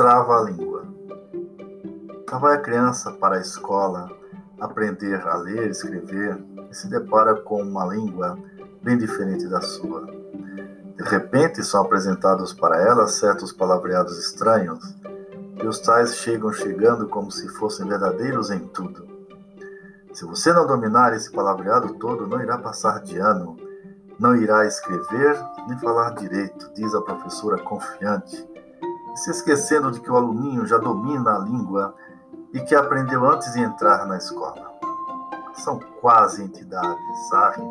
trava-língua. Lá vai a criança para a escola aprender a ler, escrever e se depara com uma língua bem diferente da sua. De repente são apresentados para ela certos palavreados estranhos e os tais chegam chegando como se fossem verdadeiros em tudo. Se você não dominar esse palavreado todo, não irá passar de ano, não irá escrever nem falar direito, diz a professora confiante, se esquecendo de que o aluninho já domina a língua e que aprendeu antes de entrar na escola. São quase entidades, sabe?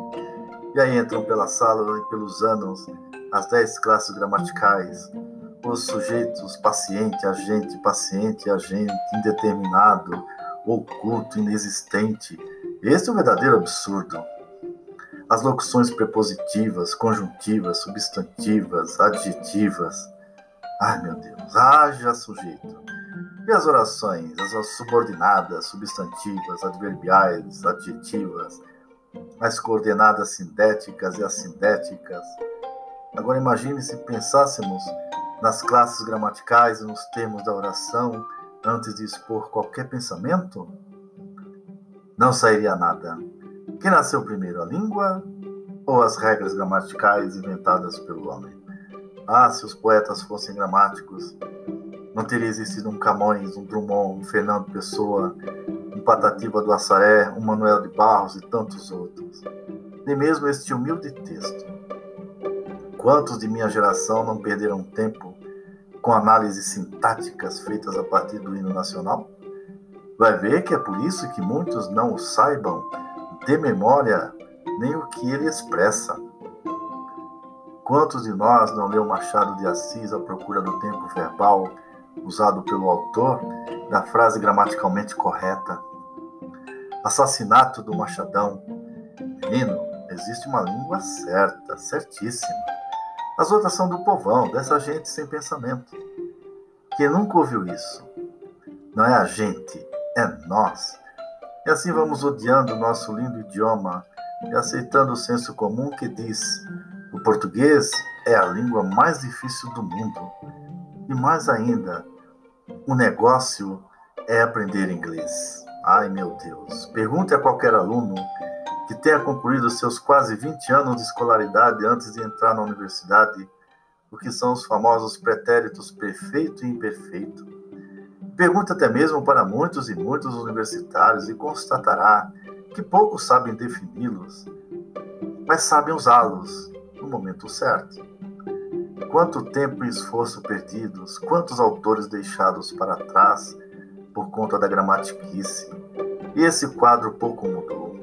E aí entram pela sala e pelos anos as dez classes gramaticais, os sujeitos paciente, agente, paciente, agente, indeterminado, oculto, inexistente. Este é o um verdadeiro absurdo. As locuções prepositivas, conjuntivas, substantivas, adjetivas. Ai meu Deus, haja sujeito. E as orações, as subordinadas, substantivas, adverbiais, adjetivas, as coordenadas sindéticas e assindéticas. Agora imagine se pensássemos nas classes gramaticais e nos termos da oração antes de expor qualquer pensamento? Não sairia nada. Quem nasceu primeiro, a língua ou as regras gramaticais inventadas pelo homem? Ah, se os poetas fossem gramáticos, não teria existido um Camões, um Drummond, um Fernando Pessoa, um Patativa do Assaré, um Manuel de Barros e tantos outros. Nem mesmo este humilde texto. Quantos de minha geração não perderam tempo com análises sintáticas feitas a partir do hino nacional? Vai ver que é por isso que muitos não saibam de memória nem o que ele expressa. Quantos de nós não leu Machado de Assis à procura do tempo verbal usado pelo autor da frase gramaticalmente correta? Assassinato do Machadão. Menino, existe uma língua certa, certíssima. As outras são do povão, dessa gente sem pensamento. Quem nunca ouviu isso? Não é a gente, é nós. E assim vamos odiando o nosso lindo idioma e aceitando o senso comum que diz: o português é a língua mais difícil do mundo. E mais ainda, o negócio é aprender inglês. Ai meu Deus! Pergunte a qualquer aluno que tenha concluído seus quase 20 anos de escolaridade antes de entrar na universidade, o que são os famosos pretéritos perfeito e imperfeito. Pergunta até mesmo para muitos e muitos universitários e constatará que poucos sabem defini-los, mas sabem usá-los momento certo. Quanto tempo e esforço perdidos, quantos autores deixados para trás por conta da gramatiquice. E esse quadro pouco mudou.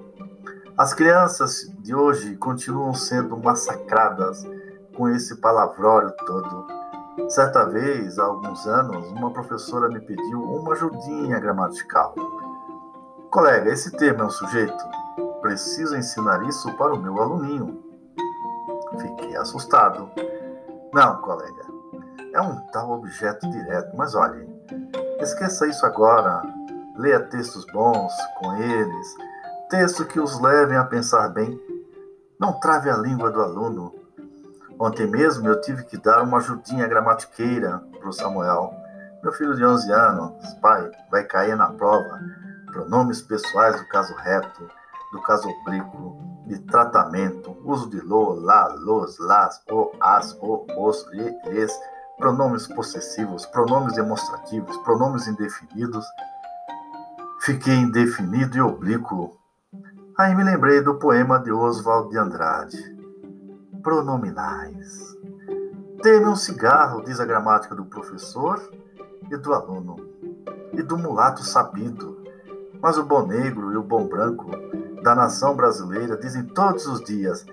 As crianças de hoje continuam sendo massacradas com esse palavrório todo. Certa vez, há alguns anos, uma professora me pediu uma ajudinha gramatical. Colega, esse termo é um sujeito? Preciso ensinar isso para o meu aluninho. Fiquei assustado. Não, colega, é um tal objeto direto, mas olhe, esqueça isso agora. Leia textos bons com eles texto que os levem a pensar bem. Não trave a língua do aluno. Ontem mesmo eu tive que dar uma ajudinha gramatiqueira para o Samuel. Meu filho de 11 anos, pai, vai cair na prova. Pronomes pessoais do caso reto, do caso oblíquo, de tratamento, uso de lo, lá, los, las, o, as, o, os, lhe, lhes, pronomes possessivos, pronomes demonstrativos, pronomes indefinidos. Fiquei indefinido e oblíquo Aí me lembrei do poema de Oswald de Andrade. Pronominais. Dê-me um cigarro, diz a gramática do professor e do aluno, e do mulato sabido. Mas o bom negro e o bom branco da nação brasileira dizem todos os dias: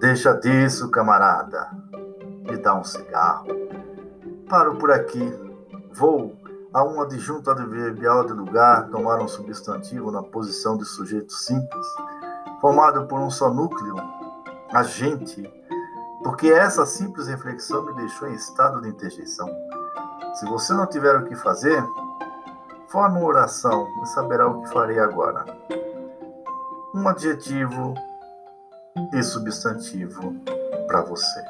Deixa disso, camarada. Me dá um cigarro. Paro por aqui. Vou a um adjunto adverbial de lugar tomar um substantivo na posição de sujeito simples, formado por um só núcleo, agente, porque essa simples reflexão me deixou em estado de interjeição. Se você não tiver o que fazer, forme uma oração e saberá o que farei agora. Um adjetivo e substantivo para você.